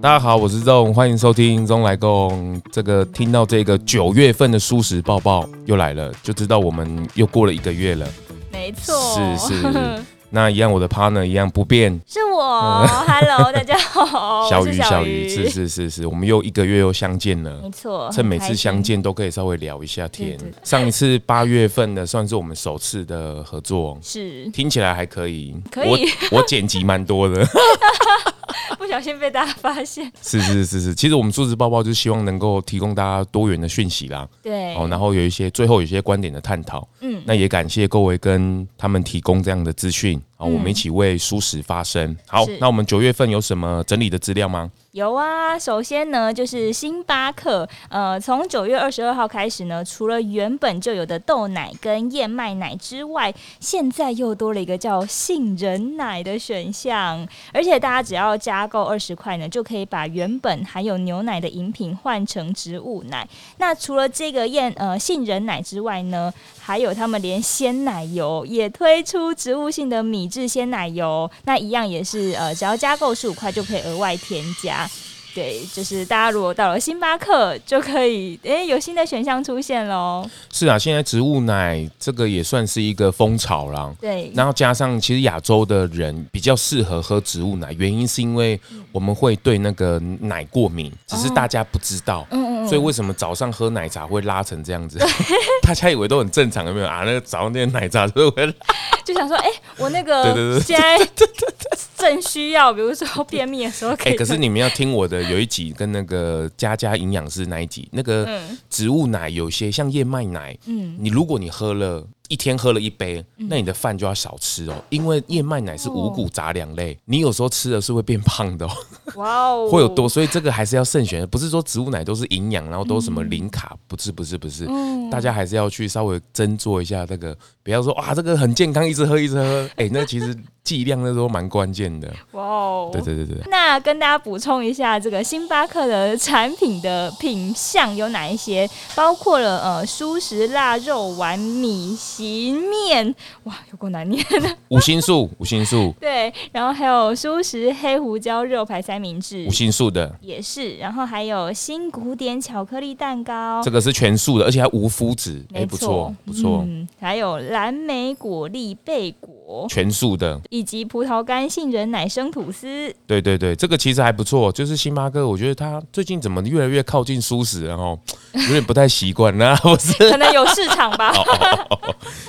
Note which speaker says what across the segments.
Speaker 1: 大家好，我是钟，欢迎收听钟来共。这个听到这个九月份的蔬食报报又来了，就知道我们又过了一个月了。
Speaker 2: 没错，
Speaker 1: 是是。那一样，我的 partner 一样不变，
Speaker 2: 是我。Hello，大家好，
Speaker 1: 小鱼，小鱼，是是是是，我们又一个月又相见了。
Speaker 2: 没错，
Speaker 1: 趁每次相见都可以稍微聊一下天。上一次八月份的算是我们首次的合作，
Speaker 2: 是
Speaker 1: 听起来还可以。
Speaker 2: 可以，
Speaker 1: 我我剪辑蛮多的。
Speaker 2: 不小心被大家发现，
Speaker 1: 是是是是，其实我们数字包包就是希望能够提供大家多元的讯息啦，
Speaker 2: 对，
Speaker 1: 哦，然后有一些最后有一些观点的探讨，嗯，那也感谢各位跟他们提供这样的资讯，啊，我们一起为舒适发声。好，那我们九月份有什么整理的资料吗？
Speaker 2: 有啊，首先呢，就是星巴克，呃，从九月二十二号开始呢，除了原本就有的豆奶跟燕麦奶之外，现在又多了一个叫杏仁奶的选项，而且大家只要加购二十块呢，就可以把原本含有牛奶的饮品换成植物奶。那除了这个燕呃杏仁奶之外呢，还有他们连鲜奶油也推出植物性的米制鲜奶油，那一样也是呃，只要加购十五块就可以额外添加。对，就是大家如果到了星巴克，就可以诶有新的选项出现喽。
Speaker 1: 是啊，现在植物奶这个也算是一个风潮啦。
Speaker 2: 对，
Speaker 1: 然后加上其实亚洲的人比较适合喝植物奶，原因是因为我们会对那个奶过敏，只是大家不知道。嗯嗯。所以为什么早上喝奶茶会拉成这样子？大家以为都很正常，有没有啊？那个早上那个奶茶就会
Speaker 2: 就想说，哎，我那个 对对对现在正需要，比如说便秘的时候可以。
Speaker 1: 哎，可是你们要听我的。有一集跟那个佳佳营养师那一集，那个植物奶有些像燕麦奶，嗯，你如果你喝了。一天喝了一杯，那你的饭就要少吃哦，因为燕麦奶是五谷杂粮类，你有时候吃的是会变胖的哦。哇哦，会有多，所以这个还是要慎选，不是说植物奶都是营养，然后都什么零卡，不是不是不是，大家还是要去稍微斟酌一下这个，不要说哇这个很健康，一直喝一直喝，哎，那其实剂量那时候蛮关键的。哇哦，对对对对。
Speaker 2: 那跟大家补充一下，这个星巴克的产品的品相有哪一些？包括了呃蔬食腊肉丸米。洗面哇，有够难念的。
Speaker 1: 五星素，五星素。
Speaker 2: 对，然后还有素食黑胡椒肉排三明治，
Speaker 1: 五星素的
Speaker 2: 也是。然后还有新古典巧克力蛋糕，
Speaker 1: 这个是全素的，而且还无麸质，哎，不错不错。
Speaker 2: 嗯，还有蓝莓果粒贝果，
Speaker 1: 全素的，
Speaker 2: 以及葡萄干杏仁奶生吐司。
Speaker 1: 对对对，这个其实还不错。就是星巴克，我觉得他最近怎么越来越靠近素食，然后 有点不太习惯，那不是？
Speaker 2: 可能有市场吧。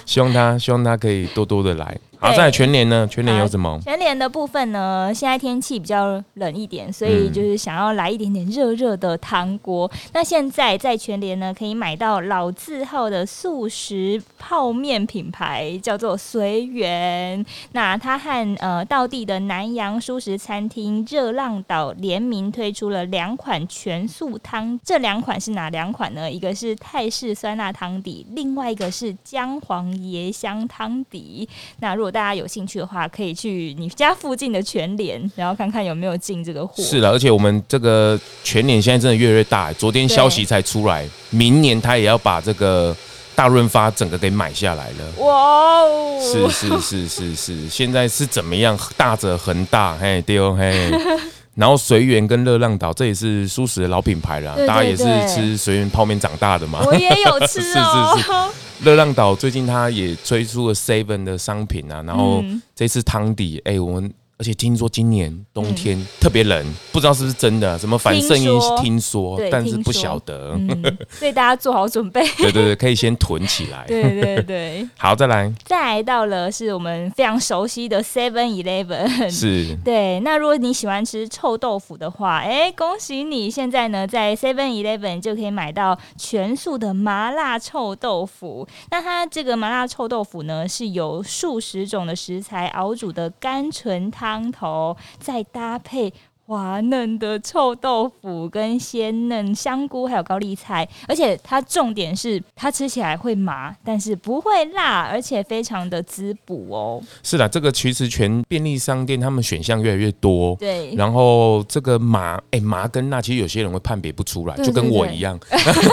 Speaker 1: 希望他，希望他可以多多的来。好，在全年呢？全年有什么？
Speaker 2: 啊、全年的部分呢？现在天气比较冷一点，所以就是想要来一点点热热的汤锅。嗯、那现在在全年呢，可以买到老字号的素食泡面品牌，叫做随缘。那它和呃道地的南洋素食餐厅热浪岛联名推出了两款全素汤。这两款是哪两款呢？一个是泰式酸辣汤底，另外一个是姜黄椰香汤底。那如果大家有兴趣的话，可以去你家附近的全联，然后看看有没有进这个货。
Speaker 1: 是的，而且我们这个全联现在真的越来越大。昨天消息才出来，明年他也要把这个大润发整个给买下来了。哇哦！是是是是是，现在是怎么样？大者恒大，嘿丢嘿。然后随缘跟热浪岛，这也是舒食的老品牌了，大家也是吃随缘泡面长大的嘛。
Speaker 2: 我也有吃哦。是 是是。
Speaker 1: 热浪岛最近它也推出了 Seven 的商品啊，然后这次汤底，哎、欸，我们。而且听说今年冬天特别冷，不知道是不是真的？什么反圣婴听说，但是不晓得，
Speaker 2: 所以大家做好准备。
Speaker 1: 对对对，可以先囤起来。
Speaker 2: 对 对对，
Speaker 1: 好，再来。
Speaker 2: 再来到了是我们非常熟悉的 Seven Eleven。
Speaker 1: 是。
Speaker 2: 对，那如果你喜欢吃臭豆腐的话，哎，恭喜你，现在呢在 Seven Eleven 就可以买到全素的麻辣臭豆腐。那它这个麻辣臭豆腐呢，是由数十种的食材熬煮的甘醇汤。汤头再搭配滑嫩的臭豆腐、跟鲜嫩香菇，还有高丽菜，而且它重点是它吃起来会麻，但是不会辣，而且非常的滋补哦。
Speaker 1: 是的，这个其实全便利商店他们选项越来越多，
Speaker 2: 对。
Speaker 1: 然后这个麻，哎、欸，麻跟辣，其实有些人会判别不出来，就跟我一样。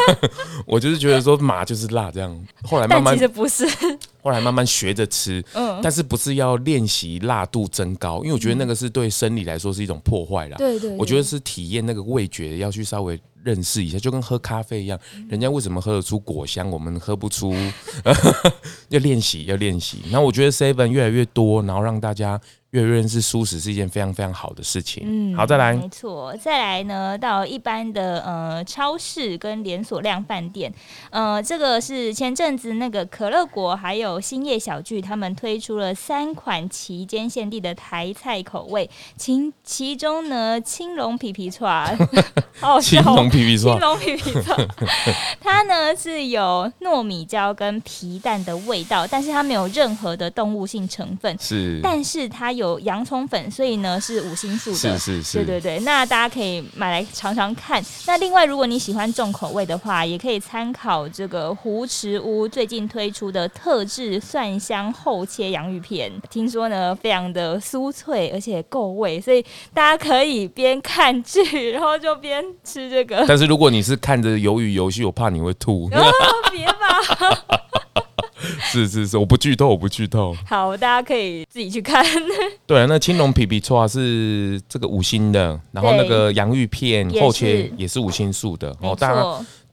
Speaker 1: 我就是觉得说麻就是辣这样，后来慢慢
Speaker 2: 其实不是。
Speaker 1: 后来慢慢学着吃，嗯，但是不是要练习辣度增高？因为我觉得那个是对生理来说是一种破坏啦。
Speaker 2: 对，对对，
Speaker 1: 我觉得是体验那个味觉要去稍微认识一下，就跟喝咖啡一样，人家为什么喝得出果香，我们喝不出？要练习，要练习。然后我觉得 Seven 越来越多，然后让大家。越认识蔬食是一件非常非常好的事情。嗯，好，再来，
Speaker 2: 没错，再来呢，到一般的呃超市跟连锁量饭店，呃，这个是前阵子那个可乐果还有兴业小聚他们推出了三款期间限定的台菜口味，其其中呢青龙皮皮串，好笑，青龙皮青龙皮皮 剉，它呢是有糯米椒跟皮蛋的味道，但是它没有任何的动物性成分，
Speaker 1: 是，
Speaker 2: 但是它有。有洋葱粉，所以呢是五星素的，
Speaker 1: 是是是，
Speaker 2: 对对对。那大家可以买来尝尝看。那另外，如果你喜欢重口味的话，也可以参考这个胡池屋最近推出的特制蒜香厚切洋芋片，听说呢非常的酥脆，而且够味，所以大家可以边看剧，然后就边吃这个。
Speaker 1: 但是如果你是看着鱿鱼游戏，我怕你会吐。
Speaker 2: 哦，别吧。
Speaker 1: 是是是，我不剧透，我不剧透。
Speaker 2: 好，大家可以自己去看。
Speaker 1: 对啊，那青龙皮皮剉是这个五星的，然后那个洋芋片厚切也是五星素的。哦，大家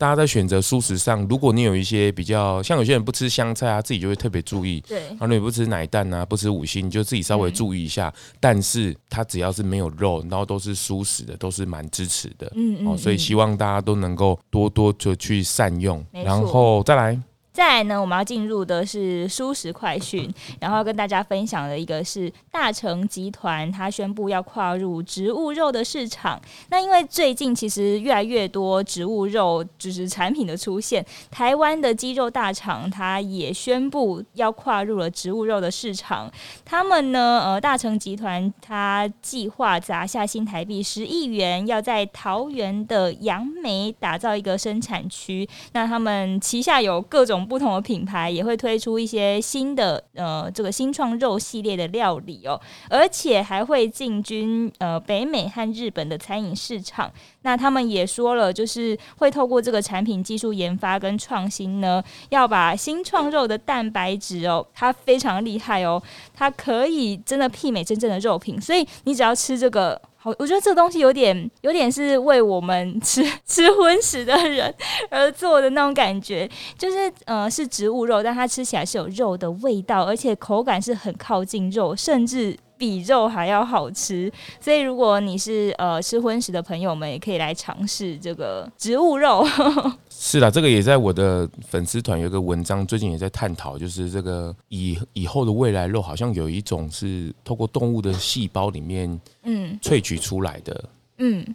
Speaker 1: 大家在选择素食上，如果你有一些比较，像有些人不吃香菜啊，自己就会特别注意。
Speaker 2: 对，
Speaker 1: 然后你不吃奶蛋啊，不吃五星，你就自己稍微注意一下。嗯、但是它只要是没有肉，然后都是素食的，都是蛮支持的。嗯，嗯嗯。哦，所以希望大家都能够多多就去善用，然后再来。
Speaker 2: 再来呢，我们要进入的是蔬食快讯，然后跟大家分享的一个是大成集团，它宣布要跨入植物肉的市场。那因为最近其实越来越多植物肉就是产品的出现，台湾的鸡肉大厂它也宣布要跨入了植物肉的市场。他们呢，呃，大成集团它计划砸下新台币十亿元，要在桃园的杨梅打造一个生产区。那他们旗下有各种。不同的品牌也会推出一些新的呃这个新创肉系列的料理哦，而且还会进军呃北美和日本的餐饮市场。那他们也说了，就是会透过这个产品技术研发跟创新呢，要把新创肉的蛋白质哦，它非常厉害哦，它可以真的媲美真正的肉品，所以你只要吃这个。好，我觉得这个东西有点，有点是为我们吃 吃荤食的人而做的那种感觉，就是呃是植物肉，但它吃起来是有肉的味道，而且口感是很靠近肉，甚至比肉还要好吃。所以如果你是呃吃荤食的朋友们，也可以来尝试这个植物肉。
Speaker 1: 是啦，这个也在我的粉丝团有一个文章，最近也在探讨，就是这个以以后的未来肉，好像有一种是透过动物的细胞里面，嗯，萃取出来的。嗯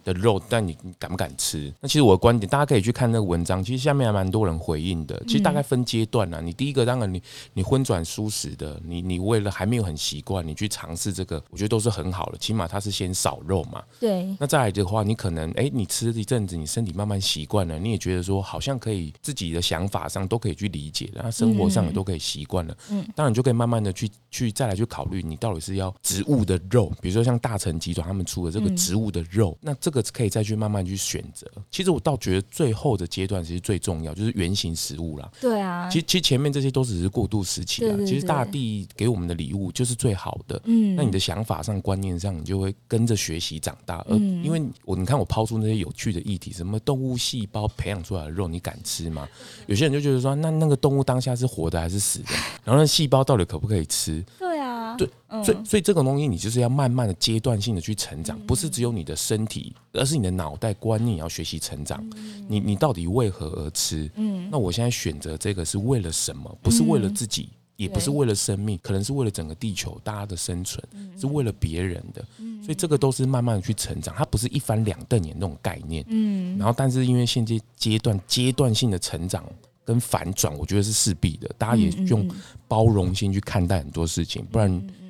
Speaker 1: 的肉，但你你敢不敢吃？那其实我的观点，大家可以去看那个文章。其实下面还蛮多人回应的。其实大概分阶段啊。你第一个，当然你你荤转蔬食的，你你为了还没有很习惯，你去尝试这个，我觉得都是很好的。起码它是先少肉嘛。
Speaker 2: 对。
Speaker 1: 那再来的话，你可能哎、欸，你吃了一阵子，你身体慢慢习惯了，你也觉得说好像可以自己的想法上都可以去理解，然后生活上也都可以习惯了。嗯。当然就可以慢慢的去去再来去考虑，你到底是要植物的肉，比如说像大成集团他们出的这个植物的肉，那这个可以。再去慢慢去选择，其实我倒觉得最后的阶段其实最重要，就是原型食物啦。
Speaker 2: 对啊，
Speaker 1: 其实其实前面这些都只是过渡时期啊。其实大地给我们的礼物就是最好的。嗯，那你的想法上、观念上，你就会跟着学习长大。嗯，因为我你看我抛出那些有趣的议题，什么动物细胞培养出来的肉，你敢吃吗？有些人就觉得说，那那个动物当下是活的还是死的？然后那细胞到底可不可以吃？
Speaker 2: 对啊，
Speaker 1: 对，所以所以这种东西你就是要慢慢的阶段性的去成长，不是只有你的身体，而是你的脑袋观念也要学习成长。你你到底为何而吃？嗯，那我现在选择这个是为了什么？不是为了自己，也不是为了生命，可能是为了整个地球大家的生存，是为了别人的。所以这个都是慢慢的去成长，它不是一翻两瞪眼那种概念。嗯，然后但是因为现阶阶段阶段性的成长。跟反转，我觉得是势必的。大家也用包容心去看待很多事情，不然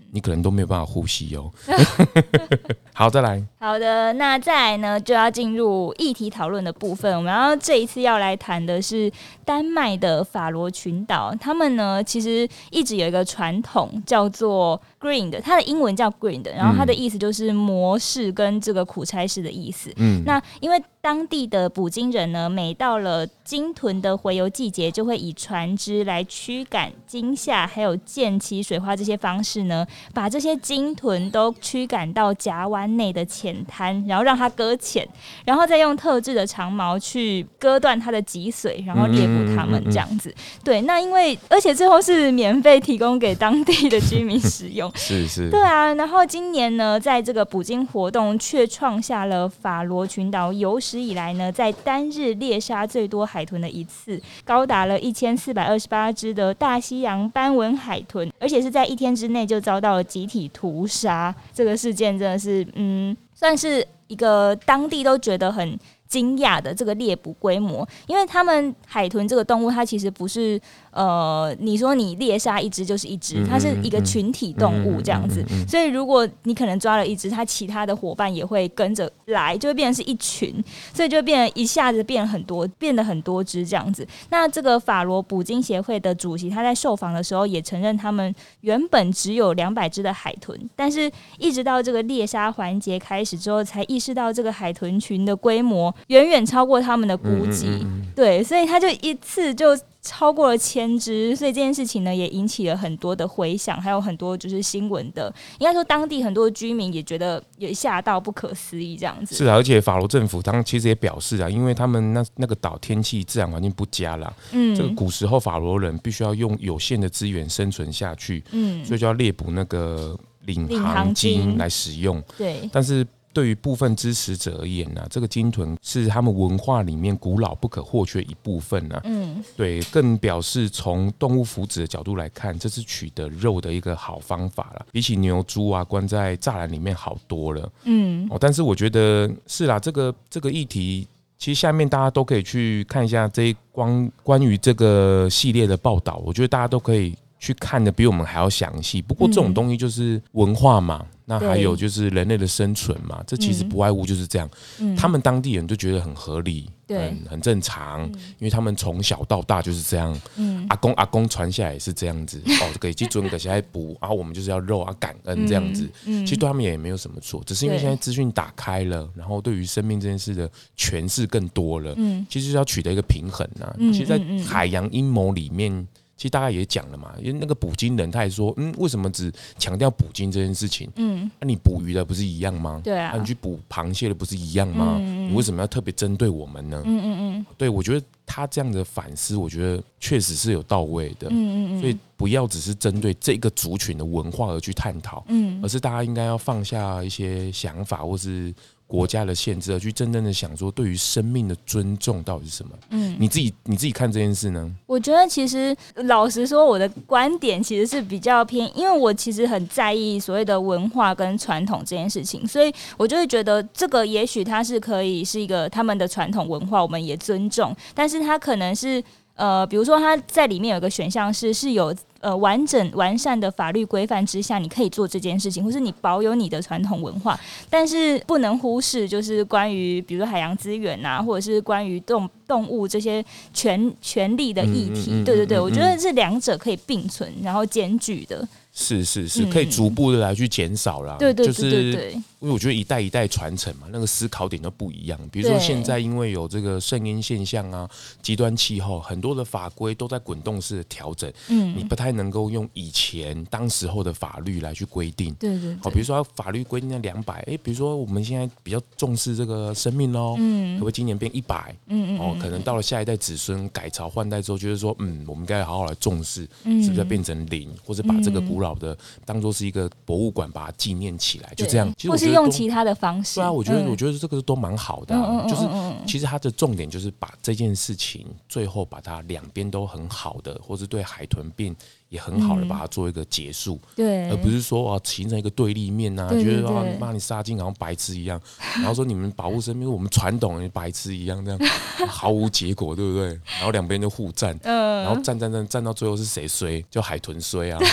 Speaker 1: 你可能都没有办法呼吸哦。好，再来。
Speaker 2: 好的，那再来呢，就要进入议题讨论的部分。我们要这一次要来谈的是丹麦的法罗群岛，他们呢其实一直有一个传统叫做 green 的它的英文叫 green 的然后它的意思就是模式跟这个苦差事的意思。嗯，那因为当地的捕鲸人呢，每到了鲸豚的洄游季节，就会以船只来驱赶鲸下，还有溅起水花这些方式呢，把这些鲸豚都驱赶到夹湾内的浅滩，然后让它搁浅，然后再用特制的长矛去割断它的脊髓，然后猎捕它们这样子。对，那因为而且最后是免费提供给当地的居民 使用。
Speaker 1: 是是。
Speaker 2: 对啊，然后今年呢，在这个捕鲸活动却创下了法罗群岛有史以来呢，在单日猎杀最多海豚的一次，高达了一千四百二十八只的大西洋斑纹海豚，而且是在一天之内就遭到了集体屠杀。这个事件真的是，嗯，算是一个当地都觉得很惊讶的这个猎捕规模，因为他们海豚这个动物，它其实不是。呃，你说你猎杀一只就是一只，它是一个群体动物这样子，所以如果你可能抓了一只，它其他的伙伴也会跟着来，就会变成是一群，所以就变成一下子变很多，变得很多只这样子。那这个法罗捕鲸协会的主席他在受访的时候也承认，他们原本只有两百只的海豚，但是一直到这个猎杀环节开始之后，才意识到这个海豚群的规模远远超过他们的估计，对，所以他就一次就。超过了千只，所以这件事情呢也引起了很多的回响，还有很多就是新闻的，应该说当地很多居民也觉得也吓到不可思议这样子。
Speaker 1: 是啊，而且法罗政府当其实也表示啊，因为他们那那个岛天气自然环境不佳啦，嗯，这个古时候法罗人必须要用有限的资源生存下去，嗯，所以就要猎捕那个领航鲸来使用，对，但是。对于部分支持者而言呢、啊，这个鲸豚是他们文化里面古老不可或缺一部分呢、啊。嗯，对，更表示从动物福祉的角度来看，这是取得肉的一个好方法了，比起牛猪啊关在栅栏里面好多了。嗯，哦，但是我觉得是啦，这个这个议题，其实下面大家都可以去看一下这一关关于这个系列的报道，我觉得大家都可以去看的比我们还要详细。不过这种东西就是文化嘛。嗯那还有就是人类的生存嘛，这其实不外乎就是这样。嗯、他们当地人就觉得很合理，对很很正常，嗯、因为他们从小到大就是这样。嗯、阿公阿公传下来也是这样子 哦，可以去尊个小孩补，然后我们就是要肉啊感恩这样子。其实对他们也没有什么错，只是因为现在资讯打开了，然后对于生命这件事的诠释更多了。嗯、其实是要取得一个平衡呐、其实，在海洋阴谋里面。其实大概也讲了嘛，因为那个捕鲸人他也说，嗯，为什么只强调捕鲸这件事情？嗯，那、啊、你捕鱼的不是一样吗？对啊，啊你去捕螃蟹的不是一样吗？嗯、你为什么要特别针对我们呢？嗯嗯嗯，对，我觉得他这样的反思，我觉得确实是有到位的。嗯嗯嗯，所以不要只是针对这个族群的文化而去探讨，嗯，而是大家应该要放下一些想法，或是。国家的限制，而去真正的想说，对于生命的尊重到底是什么？嗯，你自己你自己看这件事呢？
Speaker 2: 我觉得其实老实说，我的观点其实是比较偏，因为我其实很在意所谓的文化跟传统这件事情，所以我就会觉得这个也许它是可以是一个他们的传统文化，我们也尊重，但是它可能是呃，比如说它在里面有个选项是是有。呃，完整完善的法律规范之下，你可以做这件事情，或是你保有你的传统文化，但是不能忽视，就是关于比如说海洋资源啊，或者是关于动动物这些权权利的议题。嗯嗯嗯、对对对，我觉得这两者可以并存，然后兼具的。
Speaker 1: 是是是，可以逐步的来去减少啦。
Speaker 2: 对对对
Speaker 1: 对对，因为我觉得一代一代传承嘛，那个思考点都不一样。比如说现在因为有这个圣婴现象啊，极端气候，很多的法规都在滚动式的调整。嗯，你不太能够用以前当时候的法律来去规定。对对。好，比如说法律规定在两百，哎，比如说我们现在比较重视这个生命喽，嗯，可不可以今年变一百？嗯嗯。哦，可能到了下一代子孙改朝换代之后，就是说，嗯，我们应该好好来重视，是不是要变成零，或者把这个古老。好的，当做是一个博物馆，把它纪念起来，就这样。
Speaker 2: 或是用其他的方式。
Speaker 1: 对啊，我觉得，我觉得这个都蛮好的。就是其实它的重点就是把这件事情最后把它两边都很好的，或是对海豚病也很好的把它做一个结束。对，而不是说啊形成一个对立面呐，觉得啊你骂你杀鲸好像白痴一样，然后说你们保护生命，我们传统的白痴一样，这样 毫无结果，对不对？然后两边就互战，然后战战战战到最后是谁衰？就海豚衰啊。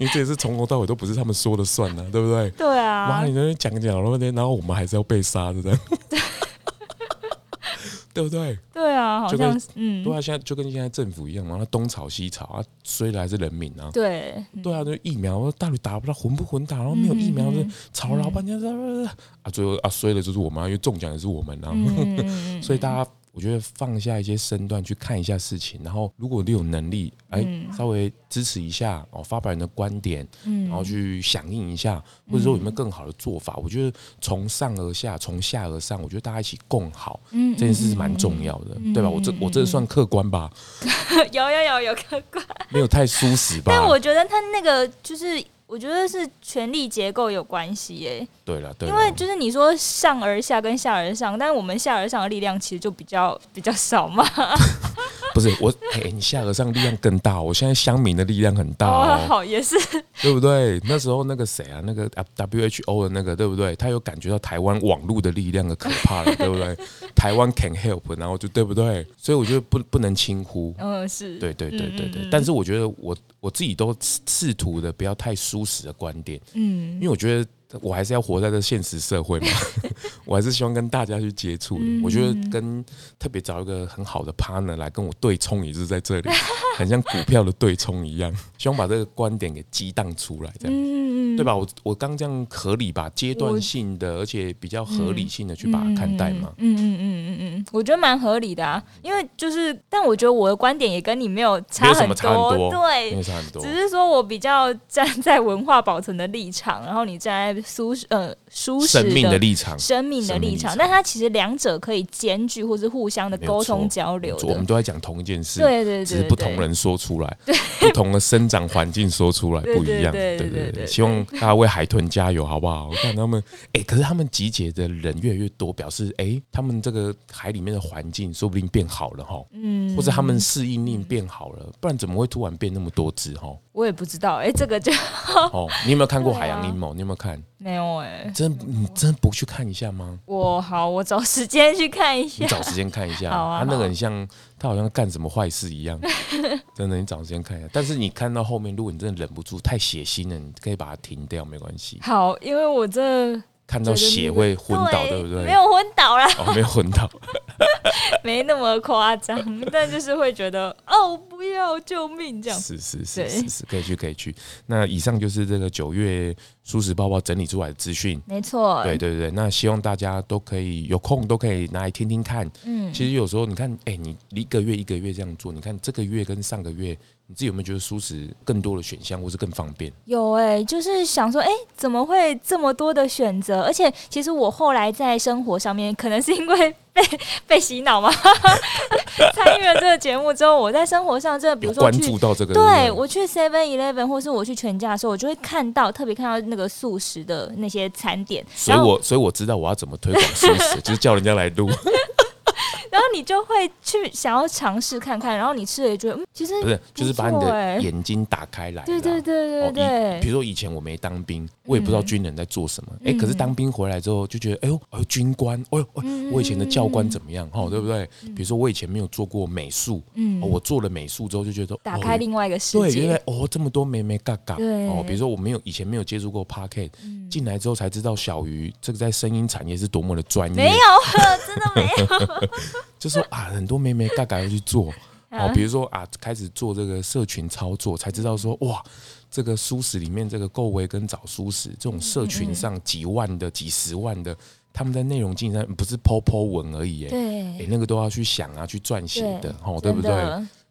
Speaker 1: 因为这也是从头到尾都不是他们说了算呢、啊，对不对？
Speaker 2: 对啊，
Speaker 1: 妈，你在那讲讲了，然后我们还是要被杀的。对不对？
Speaker 2: 对啊，好像嗯，
Speaker 1: 对啊，现在就跟现在政府一样嘛，他东吵西吵啊，衰的还是人民啊。
Speaker 2: 对，
Speaker 1: 对啊，那疫苗到底打不到，混不混打，然后没有疫苗，就吵了老半天，啊，最后啊，衰的就是我们，因为中奖也是我们啊，所以大家。我觉得放下一些身段去看一下事情，然后如果你有能力，哎，稍微支持一下哦，发表人的观点，然后去响应一下，或者说有没有更好的做法？我觉得从上而下，从下而上，我觉得大家一起共好，嗯这件事是蛮重要的，对吧？我这我这算客观吧？
Speaker 2: 有有有有客观，
Speaker 1: 没有太舒适吧？
Speaker 2: 但我觉得他那个就是。我觉得是权力结构有关系耶。
Speaker 1: 对了，对，
Speaker 2: 因为就是你说上而下跟下而上，但是我们下而上的力量其实就比较比较少嘛。
Speaker 1: 不是我，哎，你下而上力量更大。我现在乡民的力量很大哦，
Speaker 2: 好也是，
Speaker 1: 对不对？那时候那个谁啊，那个 WHO 的那个，对不对？他有感觉到台湾网络的力量的可怕了，对不对？台湾 can help，然后就对不对？所以我觉得不不能轻忽。
Speaker 2: 嗯，是
Speaker 1: 对对对对对。但是我觉得我我自己都试图的不要太舒适的观点，嗯，因为我觉得。我还是要活在这现实社会嘛，我还是希望跟大家去接触。我觉得跟特别找一个很好的 partner 来跟我对冲，也是在这里，很像股票的对冲一样，希望把这个观点给激荡出来，这样，对吧？我我刚这样合理吧？阶段性的，而且比较合理性的去把它看待嘛。
Speaker 2: 嗯嗯嗯嗯嗯，我觉得蛮合理的啊，因为就是，但我觉得我的观点也跟你没有差很多，对，
Speaker 1: 没有差很多，
Speaker 2: 只是说我比较站在文化保存的立场，然后你站在。舒适呃，舒适
Speaker 1: 生命的立场，
Speaker 2: 生命的立场，但它其实两者可以兼具，或是互相的沟通交流。
Speaker 1: 我们都在讲同一件事，
Speaker 2: 对对对，
Speaker 1: 只是不同人说出来，不同的生长环境说出来不一样。对对对对，希望大家为海豚加油，好不好？我看他们，哎，可是他们集结的人越来越多，表示哎，他们这个海里面的环境说不定变好了哈，嗯，或者他们适应力变好了，不然怎么会突然变那么多只哈？
Speaker 2: 我也不知道，哎，这个就
Speaker 1: 哦，你有没有看过《海洋阴谋》？你有没有看？
Speaker 2: 没有哎，
Speaker 1: 真你真不去看一下吗？
Speaker 2: 我好，我找时间去看一下。
Speaker 1: 你找时间看一下，
Speaker 2: 好啊。
Speaker 1: 他那个很像，他好像干什么坏事一样。真的，你找时间看一下。但是你看到后面，如果你真的忍不住，太血腥了，你可以把它停掉，没关系。
Speaker 2: 好，因为我这
Speaker 1: 看到血会昏倒，对不对？
Speaker 2: 没有昏倒啦，
Speaker 1: 哦，没有昏倒，
Speaker 2: 没那么夸张，但就是会觉得哦。不要救命！这样
Speaker 1: 是是是是是，可以去可以去。那以上就是这个九月舒适包包整理出来的资讯，
Speaker 2: 没错。
Speaker 1: 对对对，那希望大家都可以有空都可以拿来听听看。嗯，其实有时候你看，哎，你一个月一个月这样做，你看这个月跟上个月，你自己有没有觉得素食更多的选项，或是更方便？
Speaker 2: 有哎、欸，就是想说，哎，怎么会这么多的选择？而且其实我后来在生活上面，可能是因为。被被洗脑吗？参与了这个节目之后，我在生活上，这比如说
Speaker 1: 关注到这个，
Speaker 2: 对我去 Seven Eleven 或是我去全家的时候，我就会看到特别看到那个素食的那些餐点。
Speaker 1: 所以我所以我知道我要怎么推广素食，就是叫人家来录。
Speaker 2: 然后你就会去想要尝试看看，然后你吃了也觉得，嗯，其实
Speaker 1: 不是，就是把你的眼睛打开来。
Speaker 2: 对对对对对。
Speaker 1: 比如说以前我没当兵，我也不知道军人在做什么。哎，可是当兵回来之后就觉得，哎呦，哎，军官，哎呦，我以前的教官怎么样？哈，对不对？比如说我以前没有做过美术，嗯，我做了美术之后就觉得
Speaker 2: 打开另外一个世界。
Speaker 1: 对，原来哦这么多美眉角角。对。哦，比如说我没有以前没有接触过 Podcast，进来之后才知道小鱼这个在声音产业是多么的专业。
Speaker 2: 没有，真的没有。
Speaker 1: 就说啊，很多妹妹嘎嘎要去做，哦，比如说啊，开始做这个社群操作，才知道说哇，这个舒适里面这个购维跟找舒适这种社群上几万的、几十万的，他们在内容竟然不是 po po 文而已，哎，哎，那个都要去想啊，去撰写的，哦，对不对？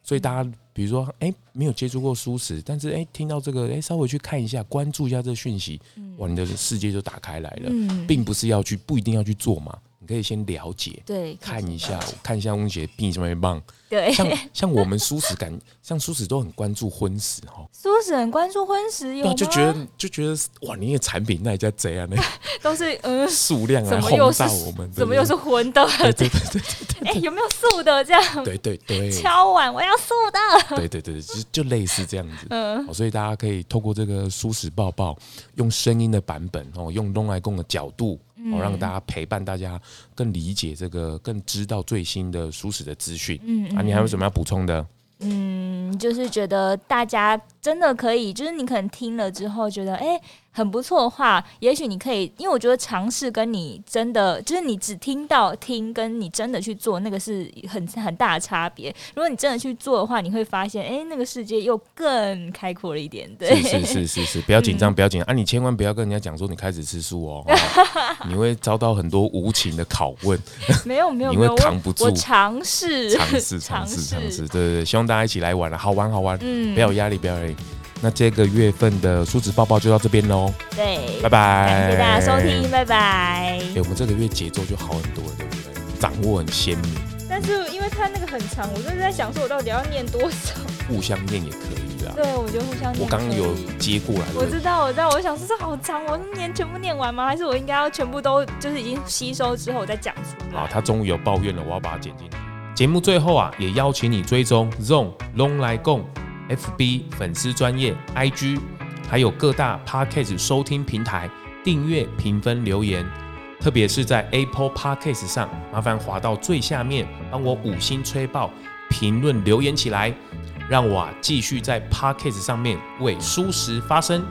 Speaker 1: 所以大家比如说，哎，没有接触过蔬食，但是哎，听到这个，哎，稍微去看一下，关注一下这个讯息，哇，你的世界就打开来了，并不是要去，不一定要去做嘛。可以先了解，
Speaker 2: 对，
Speaker 1: 看一下，看一下翁姐病什么棒，
Speaker 2: 对，
Speaker 1: 像像我们蔬食感，像蔬食都很关注婚食哈，
Speaker 2: 蔬食很关注荤食，有
Speaker 1: 就觉得就觉得哇，你的产品那家怎样呢？
Speaker 2: 都是嗯，
Speaker 1: 数量来轰炸我们，
Speaker 2: 怎么又是荤的？
Speaker 1: 对对对对对，
Speaker 2: 哎，有没有素的这样？
Speaker 1: 对对对，
Speaker 2: 敲碗我要素的，
Speaker 1: 对对对，就就类似这样子，嗯，所以大家可以透过这个蔬食抱抱，用声音的版本哦，用东来共的角度。哦，让大家陪伴大家更理解这个，更知道最新的舒适的资讯。嗯，嗯啊，你还有什么要补充的？
Speaker 2: 嗯，就是觉得大家真的可以，就是你可能听了之后觉得，哎、欸。很不错的话，也许你可以，因为我觉得尝试跟你真的就是你只听到听，跟你真的去做那个是很很大的差别。如果你真的去做的话，你会发现，哎、欸，那个世界又更开阔了一点。对，
Speaker 1: 是是是是是，不要紧张，不要紧张、嗯、啊！你千万不要跟人家讲说你开始吃素哦，你会遭到很多无情的拷问。
Speaker 2: 没有没有，
Speaker 1: 你会扛不住。
Speaker 2: 我尝试
Speaker 1: 尝试 尝试尝试，对对对，希望大家一起来玩了，好玩好玩，嗯，不要有压力，不要有压力。那这个月份的蔬食报报就到这边喽。
Speaker 2: 对，
Speaker 1: 拜拜，
Speaker 2: 感谢大家收听，拜拜。
Speaker 1: 哎、欸，我们这个月节奏就好很多了，对不对？掌握很鲜明。
Speaker 2: 但是因为它那个很长，我就是在想说，我到底要念多少？
Speaker 1: 互相念也可以啦。
Speaker 2: 对，我觉得互相念。
Speaker 1: 我刚刚有接过来。
Speaker 2: 我知道，我知道，我想说这好长，我念全部念完吗？还是我应该要全部都就是已经吸收之后我再讲出来？
Speaker 1: 好，他终于有抱怨了，我要把它剪进去。节目最后啊，也邀请你追踪 ZONG 咙来共。FB 粉丝专业 IG，还有各大 Podcast 收听平台订阅、评分、留言，特别是在 Apple Podcast 上，麻烦滑到最下面，帮我五星吹爆，评论留言起来，让我啊继续在 Podcast 上面为蔬食发声。